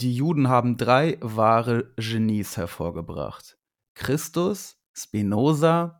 die Juden haben drei wahre Genies hervorgebracht. Christus, Spinoza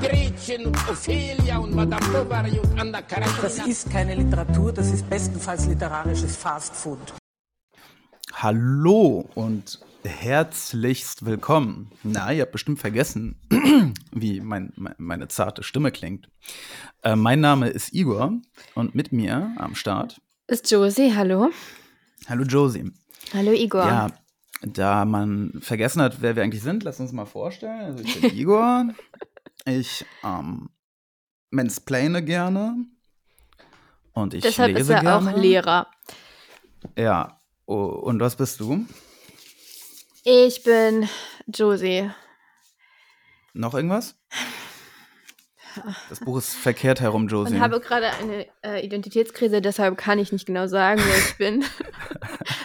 Gretchen und Ophelia und Madame Bovary und Anna Karenina. Das ist keine Literatur, das ist bestenfalls literarisches Fastfood. Hallo und herzlichst willkommen. Na, ihr habt bestimmt vergessen, wie mein, mein, meine zarte Stimme klingt. Äh, mein Name ist Igor und mit mir am Start. Ist Josie, hallo. Hallo Josie. Hallo Igor. Ja, da man vergessen hat, wer wir eigentlich sind, lass uns mal vorstellen. Also ich bin Igor. Ich ähm, mansplaine gerne. Und ich Deshalb lese ist er gerne. auch Lehrer. Ja. Oh, und was bist du? Ich bin Josie. Noch irgendwas? Das Buch ist verkehrt herum, Josie. Und habe gerade eine äh, Identitätskrise, deshalb kann ich nicht genau sagen, wer ich bin.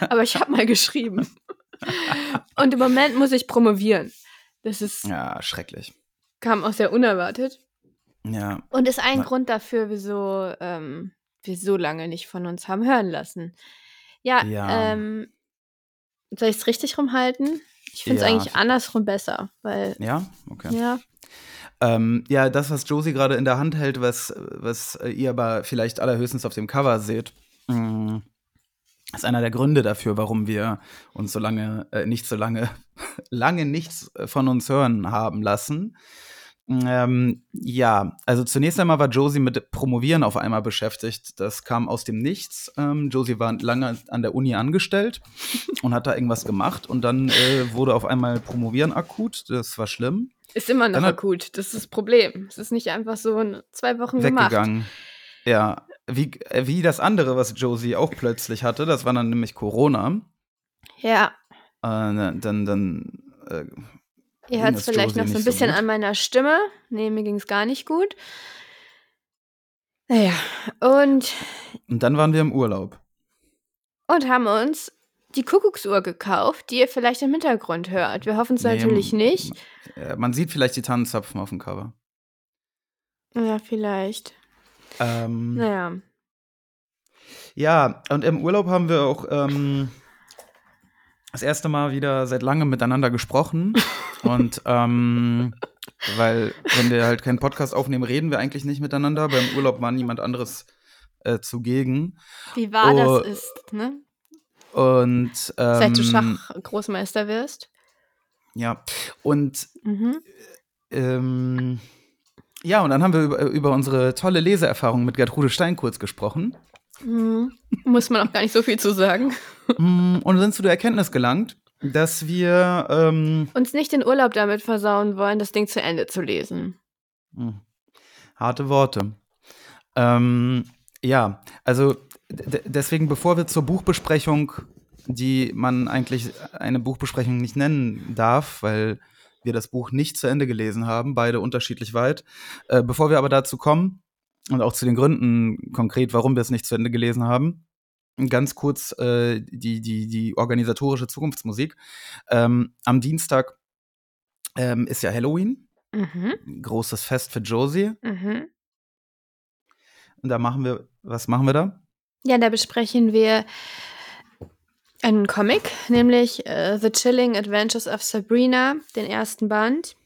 Aber ich habe mal geschrieben. Und im Moment muss ich promovieren. Das ist, ja, schrecklich. Kam auch sehr unerwartet. Ja, Und ist ein Grund dafür, wieso ähm, wir so lange nicht von uns haben hören lassen. Ja, Ja. ähm, soll ich es richtig rumhalten? Ich finde es Ja. eigentlich andersrum besser, weil, ja, okay. ja, Ähm, ja, das, was Josie gerade in der Hand hält, was, was äh, ihr aber vielleicht allerhöchstens auf dem Cover seht, mh, ist einer der Gründe dafür, warum wir uns so lange, äh, nicht so lange, lange nichts äh, von uns hören haben lassen. Ähm, ja, also zunächst einmal war Josie mit Promovieren auf einmal beschäftigt. Das kam aus dem Nichts. Ähm, Josie war lange an der Uni angestellt und hat da irgendwas gemacht und dann äh, wurde auf einmal Promovieren akut. Das war schlimm. ist immer noch akut. Das ist das Problem. Es ist nicht einfach so in zwei Wochen weggegangen. Ja, wie, äh, wie das andere, was Josie auch plötzlich hatte, das war dann nämlich Corona. gemacht. Ja, Äh, dann, dann, äh, ihr hört es vielleicht noch so ein so bisschen gut? an meiner Stimme. Nee, mir ging es gar nicht gut. Naja, und, und dann waren wir im Urlaub. und haben uns die Kuckucksuhr gekauft, die ihr vielleicht im Hintergrund hört. Wir hoffen es Nee, natürlich nicht. Äh, man sieht vielleicht die Tannenzapfen auf dem Cover. Ja, vielleicht. Ähm, Naja. Ja, und im Urlaub haben wir auch ähm, das erste Mal wieder seit langem miteinander gesprochen. und ähm, weil, wenn wir halt keinen Podcast aufnehmen, reden wir eigentlich nicht miteinander. Beim Urlaub war niemand anderes äh, zugegen. Wie wahr Oh, das ist, ne? Und Seit du ähm, Schachgroßmeister wirst. ja, und Mhm. ähm, ja, und dann haben wir über, über unsere tolle Leseerfahrung mit Gertrude Stein kurz gesprochen. Mhm. Muss man auch gar nicht so viel zu sagen. Mm, und sind zu der Erkenntnis gelangt, dass wir ähm, Uns nicht den Urlaub damit versauen wollen, das Ding zu Ende zu lesen. Hm. Harte Worte. Ähm, ja, also deswegen, bevor wir zur Buchbesprechung, die man eigentlich eine Buchbesprechung nicht nennen darf, weil wir das Buch nicht zu Ende gelesen haben, beide unterschiedlich weit. Äh, bevor wir aber dazu kommen und auch zu den Gründen konkret, warum wir es nicht zu Ende gelesen haben, ganz kurz äh, die, die, die organisatorische Zukunftsmusik. Ähm, am Dienstag ähm, ist ja Halloween Mhm. großes Fest für Josie. Mhm. Und da machen wir, was machen wir da? Ja, da besprechen wir einen Comic, nämlich äh, The Chilling Adventures of Sabrina, den ersten Band,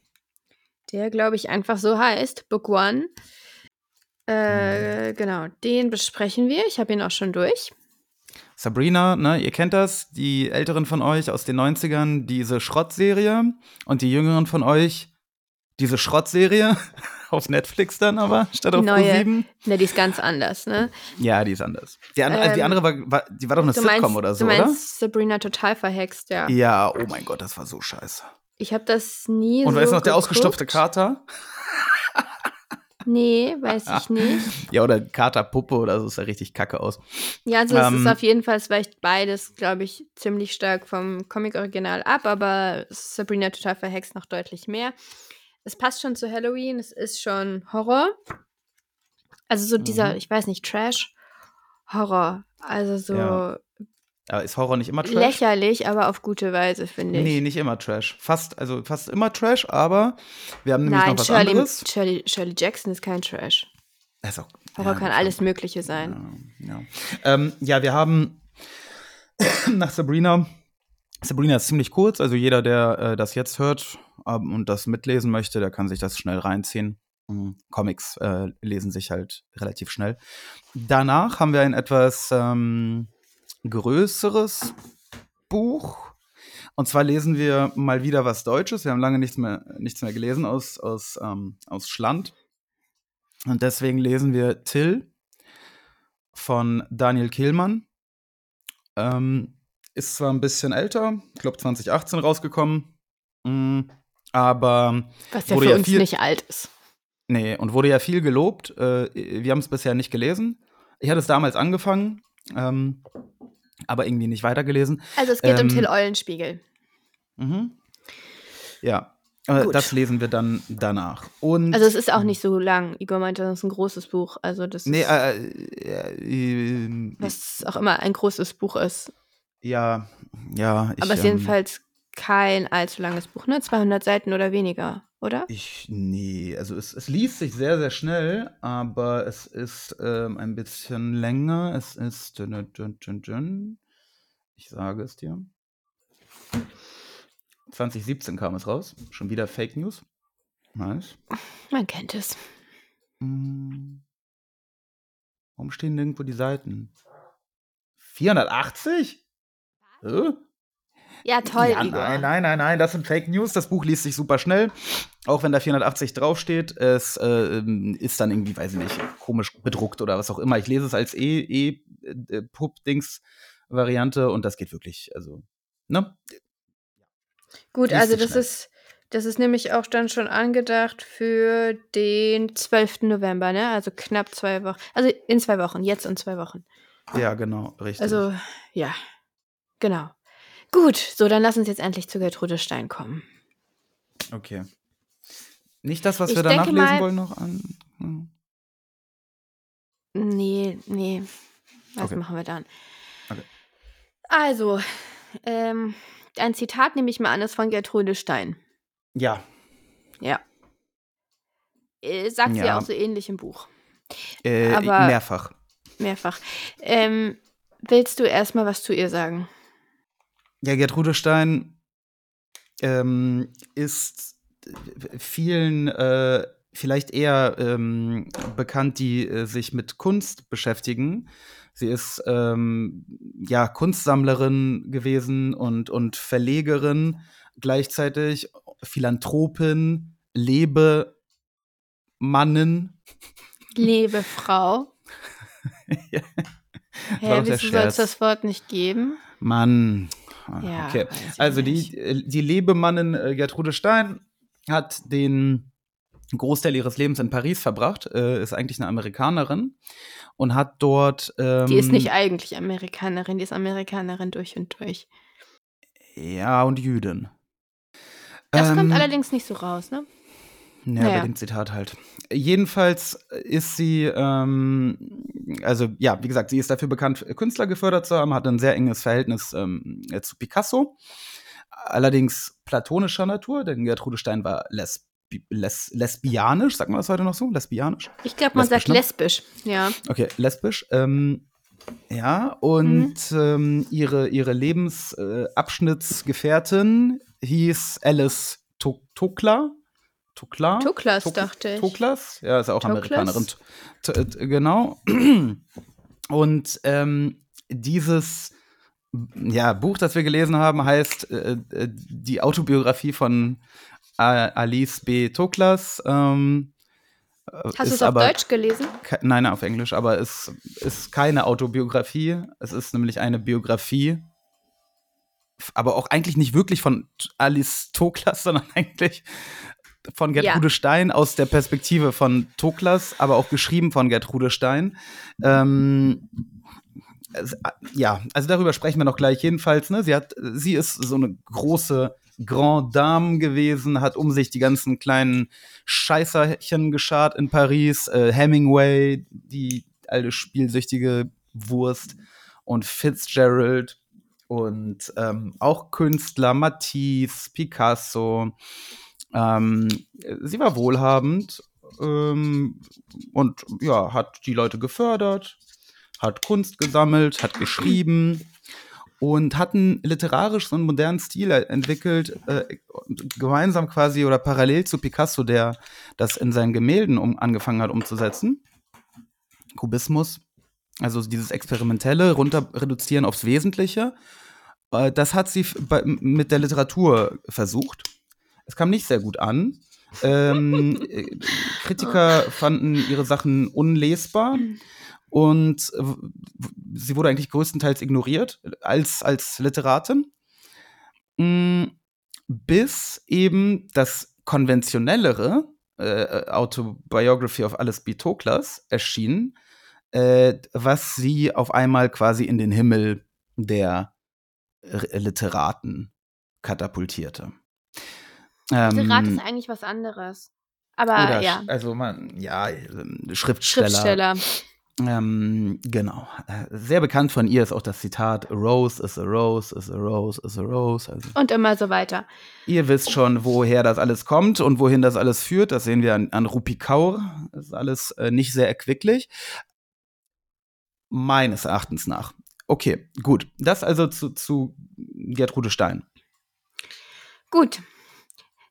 der, glaube ich, einfach so heißt, Book One. Äh, genau, den besprechen wir. Ich habe ihn auch schon durch. Sabrina, ne, ihr kennt das, die Älteren von euch aus den 90ern, diese Schrottserie und die Jüngeren von euch, diese Schrottserie auf Netflix dann aber, statt Die auf neue. Pro7. Ne, die ist ganz anders, ne? Ja, die ist anders. Die, andere- die Ähm, andere war, war, die war doch eine Sitcom meinst, oder so, du oder? meinst Sabrina total verhext, ja. Ja, oh mein Gott, das war so scheiße. Ich habe das nie Und so weißt du noch, der ausgestopfte Kater? Nee, weiß ich nicht. Ja, oder Katerpuppe oder so, ist ja richtig kacke aus. Ja, also es Ähm, ist auf jeden Fall, es weicht beides, glaube ich, ziemlich stark vom Comic-Original ab, aber Sabrina total verhext noch deutlich mehr. Es passt schon zu Halloween, es ist schon Horror. Also so dieser, Mhm. ich weiß nicht, Trash-Horror. Also so Ja. Aber ist Horror nicht immer Trash? lächerlich, aber auf gute Weise, finde ich. Nee, nicht immer Trash. Fast, also fast immer Trash, aber wir haben nämlich Nein, noch was Shirley, anderes. Shirley, Shirley Jackson ist kein Trash. Auch, Horror ja, kann alles Mögliche sein. Ja, ja. Ähm, ja, wir haben nach Sabrina. Sabrina ist ziemlich kurz, also jeder, der äh, das jetzt hört ähm, und das mitlesen möchte, der kann sich das schnell reinziehen. Mhm. Comics äh, lesen sich halt relativ schnell. Danach haben wir ein etwas ähm, größeres Buch. Und zwar lesen wir mal wieder was Deutsches. Wir haben lange nichts mehr, nichts mehr gelesen aus, aus, ähm, aus Schland. Und deswegen lesen wir Till von Daniel Kehlmann. Ähm, ist zwar ein bisschen älter, ich glaube 2018 rausgekommen, mm, aber Was ja für ja uns viel- nicht alt ist. nee, und wurde ja viel gelobt. Äh, wir haben es bisher nicht gelesen. Ich hatte es damals angefangen, ähm, aber irgendwie nicht weitergelesen. Also es geht um Ähm, Till Eulenspiegel. Mhm. Ja, äh, das lesen wir dann danach. Und Also es ist auch nicht so lang. Igor meinte, das ist ein großes Buch. Also das Nee, ist, äh, äh, äh, was auch immer ein großes Buch ist. ja, ja. Ich, Aber es ist ähm, jedenfalls kein allzu langes Buch, ne? 200 Seiten oder weniger, oder? Ich, nee, also es, es liest sich sehr, sehr schnell, aber es ist ähm, ein bisschen länger. Es ist, dün, dün, dün, dün. ich sage es dir. 2017 kam es raus. Schon wieder Fake News. Nice. Man kennt es. Hm. Warum stehen nirgendwo die Seiten? 480? Hä? Ja, toll, ja, nein, nein, nein, nein, das sind Fake News. Das Buch liest sich super schnell. Auch wenn da 480 draufsteht. Es äh, ist dann irgendwie, weiß ich nicht, komisch bedruckt oder was auch immer. Ich lese es als E-Pub-Dings-Variante und das geht wirklich, also, ne? Gut, liest also das schnell. ist, das ist nämlich auch dann schon angedacht für den 12. November, ne? Also knapp zwei Wochen. Also in zwei Wochen, jetzt in zwei Wochen. Ja, genau, richtig. Also, ja. Genau. Gut, so, dann lass uns jetzt endlich zu Gertrude Stein kommen. okay. Nicht das, was Ich wir danach lesen mal- wollen, noch an. Hm. Nee, nee. Was Okay. machen wir dann? Okay. Also, ähm, ein Zitat nehme ich mal an, ist von Gertrude Stein. Ja, Ja. Äh, sagt sie ja Ja. auch so ähnlich im Buch. äh, Aber- mehrfach. Mehrfach. Ähm, willst du erstmal was zu ihr sagen? Ja, Gertrude Stein ähm, ist vielen äh, vielleicht eher ähm, bekannt, die äh, sich mit Kunst beschäftigen. Sie ist ähm, ja Kunstsammlerin gewesen und, und Verlegerin, gleichzeitig Philanthropin, Lebemannin. Liebe Frau. Ja. Hä, wieso soll es das Wort nicht geben? Mann. Ah, Ja, okay. Also die, äh, die Lebemannin äh, Gertrude Stein hat den Großteil ihres Lebens in Paris verbracht, äh, ist eigentlich eine Amerikanerin und hat dort. Ähm, Die ist nicht eigentlich Amerikanerin, die ist Amerikanerin durch und durch. Ja, und Jüdin. Das kommt Ähm, allerdings nicht so raus, ne? Ja, Naja. bei dem Zitat halt. Jedenfalls ist sie, ähm, also ja, wie gesagt, sie ist dafür bekannt, Künstler gefördert zu haben, hat ein sehr enges Verhältnis ähm, äh, zu Picasso. Allerdings platonischer Natur, denn Gertrude Stein war lesbi les lesbianisch, sagt man das heute noch so? Lesbianisch? Ich glaube, man Lesbisch, sagt ne? lesbisch, ja. Okay, lesbisch. Ähm, ja, und ähm, ihre, ihre Lebensabschnittsgefährtin hieß Alice To- Tokla. Tokla? Tuklas, Tok- dachte ich. Toklas? Ja, ist auch Toklas? Amerikanerin. T t- genau. Und ähm, dieses ja, Buch, das wir gelesen haben, heißt äh, äh, die Autobiografie von Alice B. Toklas. Ähm, äh, Hast du es auf Deutsch gelesen? Nein, auf Englisch, aber es ist keine Autobiografie. Es ist nämlich eine Biografie. Aber auch eigentlich nicht wirklich von Alice Toklas, sondern eigentlich von Gertrude Ja. Stein aus der Perspektive von Toklas, aber auch geschrieben von Gertrude Stein. Ähm, es- ja, also darüber sprechen wir noch gleich. Jedenfalls, ne, sie hat, sie ist so eine große Grand Dame gewesen, hat um sich die ganzen kleinen Scheißerchen geschart in Paris, äh, Hemingway, die alte spielsüchtige Wurst und Fitzgerald und ähm, auch Künstler, Matisse, Picasso. Ähm, sie war wohlhabend ähm, und ja, hat die Leute gefördert, hat Kunst gesammelt, hat geschrieben und hat einen literarisch so einen modernen Stil entwickelt, äh, gemeinsam quasi oder parallel zu Picasso, der das in seinen Gemälden um, angefangen hat umzusetzen. Kubismus, also dieses Experimentelle, runter reduzieren aufs Wesentliche. Äh, das hat sie mit der Literatur versucht. Es kam nicht sehr gut an. Ähm, äh, Kritiker fanden ihre Sachen unlesbar und äh, sie wurde eigentlich größtenteils ignoriert als, als Literatin. Mm, Bis eben das konventionellere äh, Autobiography of Alice B. Toklas erschien, äh, was sie auf einmal quasi in den Himmel der Literaten katapultierte. Literat Ähm, ist eigentlich was anderes. Aber oder ja, also man, ja, ähm, Schriftsteller. Schriftsteller. Ähm, genau. Äh, Sehr bekannt von ihr ist auch das Zitat: A rose is a rose is a rose is a rose. Also, Und immer so weiter. ihr wisst schon, woher das alles kommt und wohin das alles führt. Das sehen wir an, an Rupi Kaur. Das ist alles äh, nicht sehr erquicklich. Meines Erachtens nach. Okay, gut. Das also zu, zu Gertrude Stein. Gut.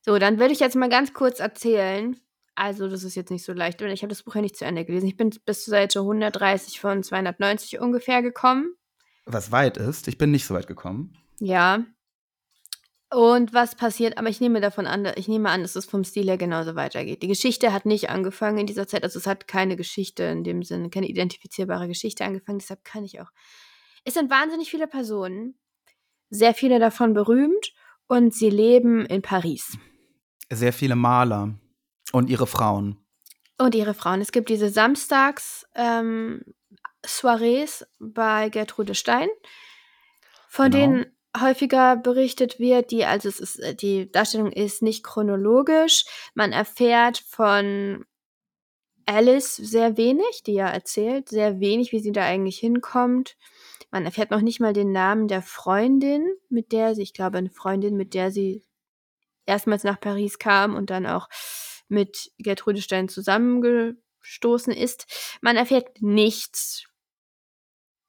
So, dann würde ich jetzt mal ganz kurz erzählen. Also, das ist jetzt nicht so leicht, weil ich habe das Buch ja nicht zu Ende gelesen. Ich bin bis zur Seite 130 von 290 ungefähr gekommen. Was weit ist, ich bin nicht so weit gekommen. Ja. Und was passiert, aber ich nehme davon an, ich nehme an, dass es vom Stil her genauso weitergeht. Die Geschichte hat nicht angefangen in dieser Zeit, also es hat keine Geschichte in dem Sinne, keine identifizierbare Geschichte angefangen, deshalb kann ich auch. Es sind wahnsinnig viele Personen, sehr viele davon berühmt und sie leben in Paris. Sehr viele Maler und ihre Frauen. Und ihre Frauen. Es gibt diese Samstags ähm, bei Gertrude Stein, von Genau. denen häufiger berichtet wird, die, also es ist, äh, die Darstellung ist nicht chronologisch. Man erfährt von Alice sehr wenig, die ja erzählt, sehr wenig, wie sie da eigentlich hinkommt. Man erfährt noch nicht mal den Namen der Freundin, mit der sie, ich glaube, eine Freundin, mit der sie erstmals nach Paris kam und dann auch mit Gertrude Stein zusammengestoßen ist. Man erfährt nichts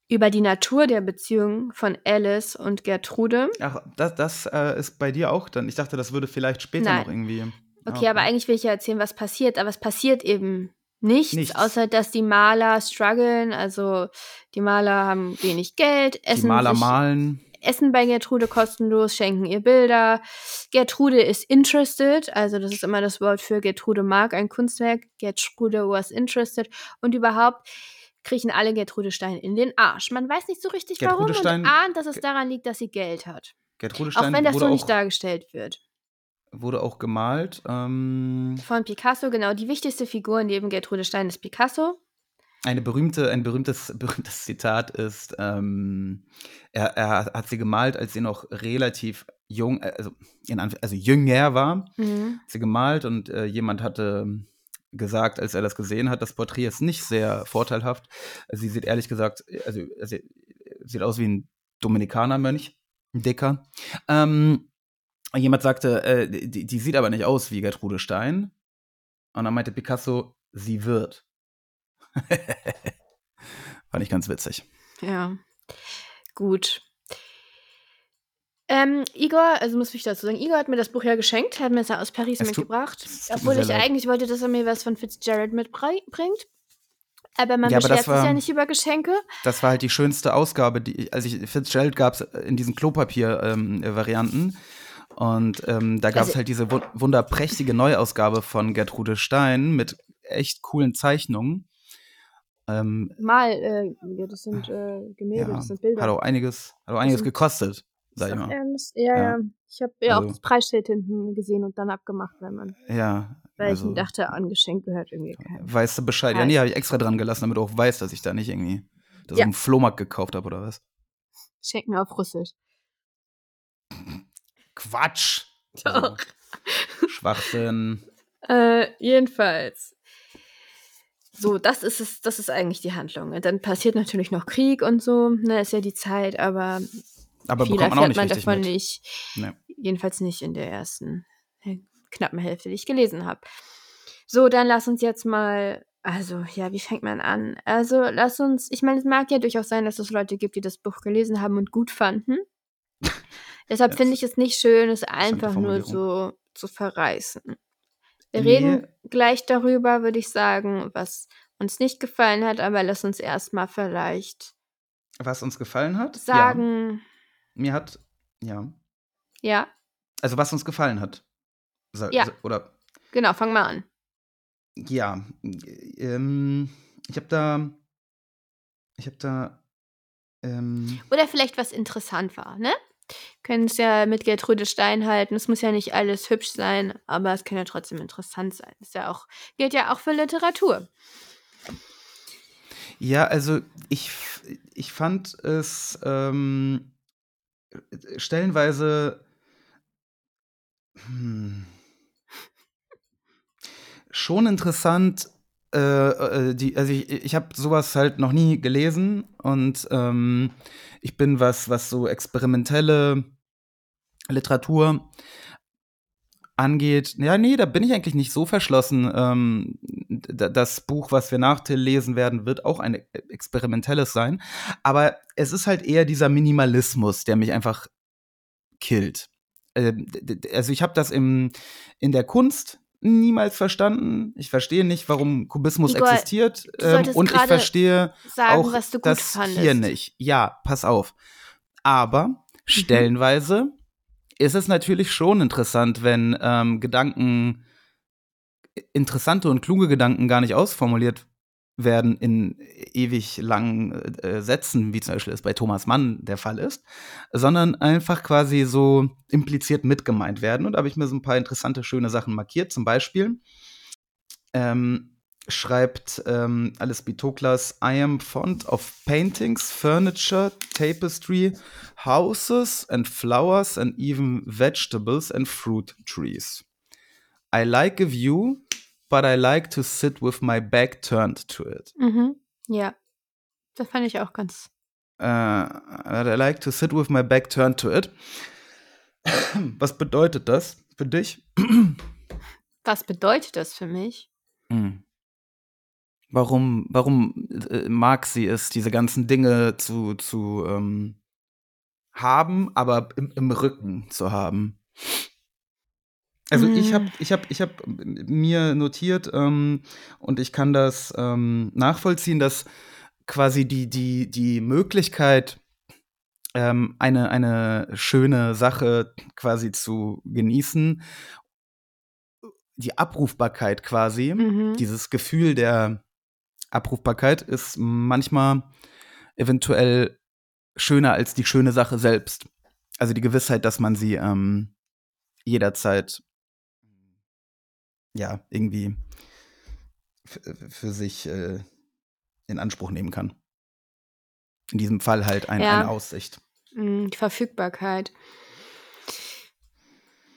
über die Natur der Beziehung von Alice und Gertrude. Ach, das, das äh, ist bei dir auch dann. Ich dachte, das würde vielleicht später Nein. noch irgendwie. Okay, aber eigentlich will ich ja erzählen, was passiert, aber es passiert eben nichts, Nichts. außer dass die Maler strugglen. Also die Maler haben wenig Geld, Die essen, Maler sich, malen. Essen bei Gertrude kostenlos, schenken ihr Bilder. Gertrude ist interested, also das ist immer das Wort für Gertrude mag ein Kunstwerk. Gertrude was interested. Und überhaupt kriechen alle Gertrude Stein in den Arsch. Man weiß nicht so richtig Gertrude warum Stein- und ahnt, dass es daran liegt, dass sie Geld hat. Gertrude Auch Stein wenn das so nicht auch, dargestellt wird. wurde auch gemalt. Ähm, Von Picasso, genau. Die wichtigste Figur neben Gertrude Stein ist Picasso. Eine berühmte, ein berühmtes, berühmtes Zitat ist, ähm, er, er hat sie gemalt, als sie noch relativ jung, äh, also, also jünger war. Mhm. Hat sie gemalt und äh, jemand hatte gesagt, als er das gesehen hat, das Porträt ist nicht sehr vorteilhaft. Sie sieht ehrlich gesagt, also, also sieht aus wie ein Dominikanermönch, ein Dicker. Ähm, jemand sagte, äh, die, die sieht aber nicht aus wie Gertrude Stein. Und dann meinte Picasso, sie wird. Fand ich ganz witzig. Ja. Gut. Ähm, Igor, also muss ich dazu sagen, Igor hat mir das Buch ja geschenkt, hat mir es ja aus Paris Es mitgebracht. tut Obwohl ich leid. eigentlich wollte, dass er mir was von Fitzgerald mitbringt. Aber man Ja, beschwert sich ja nicht über Geschenke. Das war halt die schönste Ausgabe. Die, also ich, Fitzgerald gab es in diesen Klopapier-Varianten. und ähm, da gab es Also- halt diese wu wunderprächtige Neuausgabe von Gertrude Stein mit echt coolen Zeichnungen. Ähm, Mal, äh, ja, das sind äh, Gemälde, ja, das sind Bilder. hat auch einiges, hat auch einiges sind- gekostet. sag ich doch mal. ernst? Ja, Ja. ja. Ich habe ja auch Also- das Preisschild hinten gesehen und dann abgemacht, wenn man, Ja, weil also, ich mir dachte, angeschenkt gehört irgendwie kein. weißt du Bescheid. Ja, nee, habe ich extra dran gelassen, damit du auch weißt, dass ich da nicht irgendwie das Ja. dem Flohmarkt gekauft habe oder was. Schenken auf Russisch. Quatsch! Also, Schwachsinn. Äh, jedenfalls. So, das ist es, das ist eigentlich die Handlung. Und Dann passiert natürlich noch Krieg und so, ne, ist ja die Zeit, aber Aber viel bekommt man auch erfährt nicht man richtig davon mit. nicht. Nee. Jedenfalls nicht in der ersten äh, knappen Hälfte, die ich gelesen habe. So, dann lass uns jetzt mal, also ja, wie fängt man an? Also lass uns, ich meine, es mag ja durchaus sein, dass es Leute gibt, die das Buch gelesen haben und gut fanden. Deshalb finde ich es nicht schön, es einfach nur so zu verreißen. Wir Nee. reden gleich darüber, würde ich sagen, was uns nicht gefallen hat, aber lass uns erstmal vielleicht Was uns gefallen hat? Ja. sagen, Mir hat, ja. ja, Also, was uns gefallen hat. So, Ja. so, oder, genau, fang mal an. ja. Ähm, ich habe da, ich habe da, ähm, Oder vielleicht was interessant war, ne? Können es ja mit Gertrude Stein halten. Es muss ja nicht alles hübsch sein, aber es kann ja trotzdem interessant sein. Ist ja auch, gilt ja auch für Literatur. Ja, also ich, ich fand es ähm, stellenweise hm, schon interessant. Äh, äh, die, also ich, ich habe sowas halt noch nie gelesen und ähm, ich bin was, was so experimentelle Literatur angeht, ja, nee, da bin ich eigentlich nicht so verschlossen. Ähm, das Buch, was wir nach Till lesen werden, wird auch ein experimentelles sein. Aber es ist halt eher dieser Minimalismus, der mich einfach killt. Ähm, also ich habe das im, in der Kunst niemals verstanden. Ich verstehe nicht, warum Kubismus Igor, existiert. Ähm, und ich verstehe Sagen, auch was du gut das fandest. hier nicht. Ja, pass auf. Aber Mhm. stellenweise ist es natürlich schon interessant, wenn ähm, Gedanken, interessante und kluge Gedanken gar nicht ausformuliert werden in ewig langen äh, Sätzen, wie zum Beispiel es bei Thomas Mann der Fall ist, sondern einfach quasi so impliziert mitgemeint werden. Und da habe ich mir so ein paar interessante, schöne Sachen markiert. Zum Beispiel ähm, schreibt ähm, Alice Bitoklas, I am fond of paintings, furniture, tapestry, houses and flowers and even vegetables and fruit trees. I like a view, but I like to sit with my back turned to it. Mhm. Ja. Das fand ich auch ganz. Uh, I like to sit with my back turned to it. Was bedeutet das für dich? Was bedeutet das für mich? Hm. Warum, warum äh, mag sie es, diese ganzen Dinge zu, zu ähm, haben, aber im, im Rücken zu haben? Also ich Mm. habe ich hab, ich hab mir notiert ähm, und ich kann das ähm, nachvollziehen, dass quasi die, die, die Möglichkeit, ähm, eine, eine schöne Sache quasi zu genießen, die Abrufbarkeit quasi, Mhm. dieses Gefühl der Abrufbarkeit ist manchmal eventuell schöner als die schöne Sache selbst. Also die Gewissheit, dass man sie ähm, jederzeit ja irgendwie f- für sich äh, in Anspruch nehmen kann. In diesem Fall halt ein, Ja. eine Aussicht. Mm, Die Verfügbarkeit.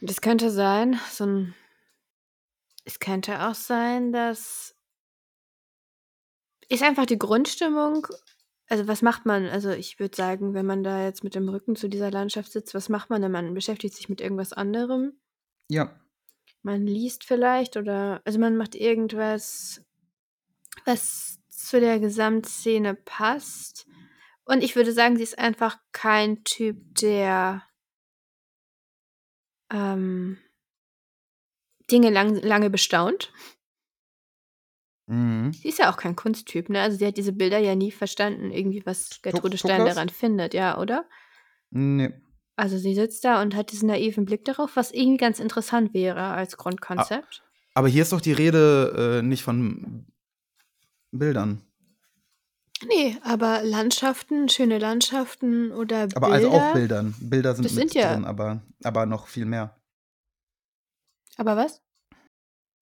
Das könnte sein, so ein. Es könnte auch sein, dass. Ist einfach die Grundstimmung. Also, was macht man? Also, ich würde sagen, wenn man da jetzt mit dem Rücken zu dieser Landschaft sitzt, was macht man denn? Man beschäftigt sich mit irgendwas anderem. Ja. Man liest vielleicht oder. Also, man macht irgendwas, was zu der Gesamtszene passt. Und ich würde sagen, sie ist einfach kein Typ, der ähm, Dinge lang, lange bestaunt. Mhm. Sie ist ja auch kein Kunsttyp, ne? Also sie hat diese Bilder ja nie verstanden, irgendwie, was Gertrude Stein daran findet, ja, oder? Nee. Also sie sitzt da und hat diesen naiven Blick darauf, was irgendwie ganz interessant wäre als Grundkonzept. Aber hier ist doch die Rede äh, nicht von Bildern. Nee, aber Landschaften, schöne Landschaften oder Bilder. Aber also auch Bildern. Bilder sind Das mit sind ja- drin, aber, aber noch viel mehr. Aber was?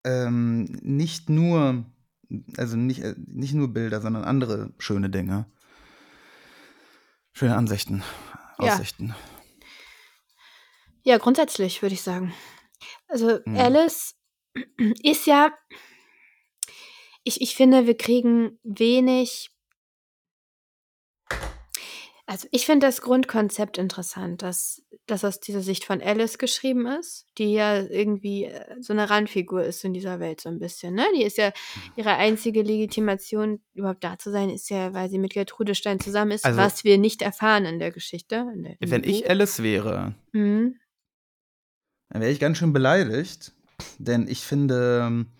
Ähm, nicht nur, also nicht, äh, nicht nur Bilder, sondern andere schöne Dinge. Schöne Ansichten. Aussichten. Ja, grundsätzlich würde ich sagen. Also Mhm. Alice ist ja, ich, ich finde, wir kriegen wenig. Also ich finde das Grundkonzept interessant, dass das aus dieser Sicht von Alice geschrieben ist, die ja irgendwie äh, so eine Randfigur ist in dieser Welt so ein bisschen. Ne? Die ist ja ihre einzige Legitimation, überhaupt da zu sein, ist ja, weil sie mit Gertrude Stein zusammen ist, Also- was wir nicht erfahren in der Geschichte. In der, in Wenn ich. Alice wäre, Mhm. Dann wäre ich ganz schön beleidigt, denn ich finde, ähm,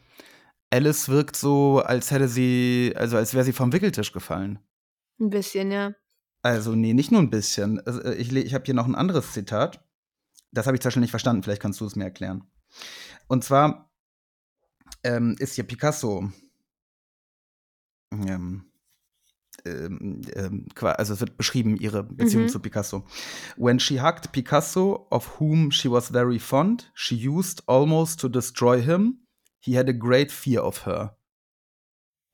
Alice wirkt so, als hätte sie, also als wäre sie vom Wickeltisch gefallen. Ein bisschen, ja. Also, nee, nicht nur ein bisschen. Äh, ich ich habe hier noch ein anderes Zitat. Das habe ich zum Beispiel nicht verstanden. Vielleicht kannst du es mir erklären. Und zwar ähm, ist hier Picasso. Ähm, ähm, ähm, also es wird beschrieben, ihre Beziehung Mhm. zu Picasso. When she hugged Picasso, of whom she was very fond, she used almost to destroy him. He had a great fear of her.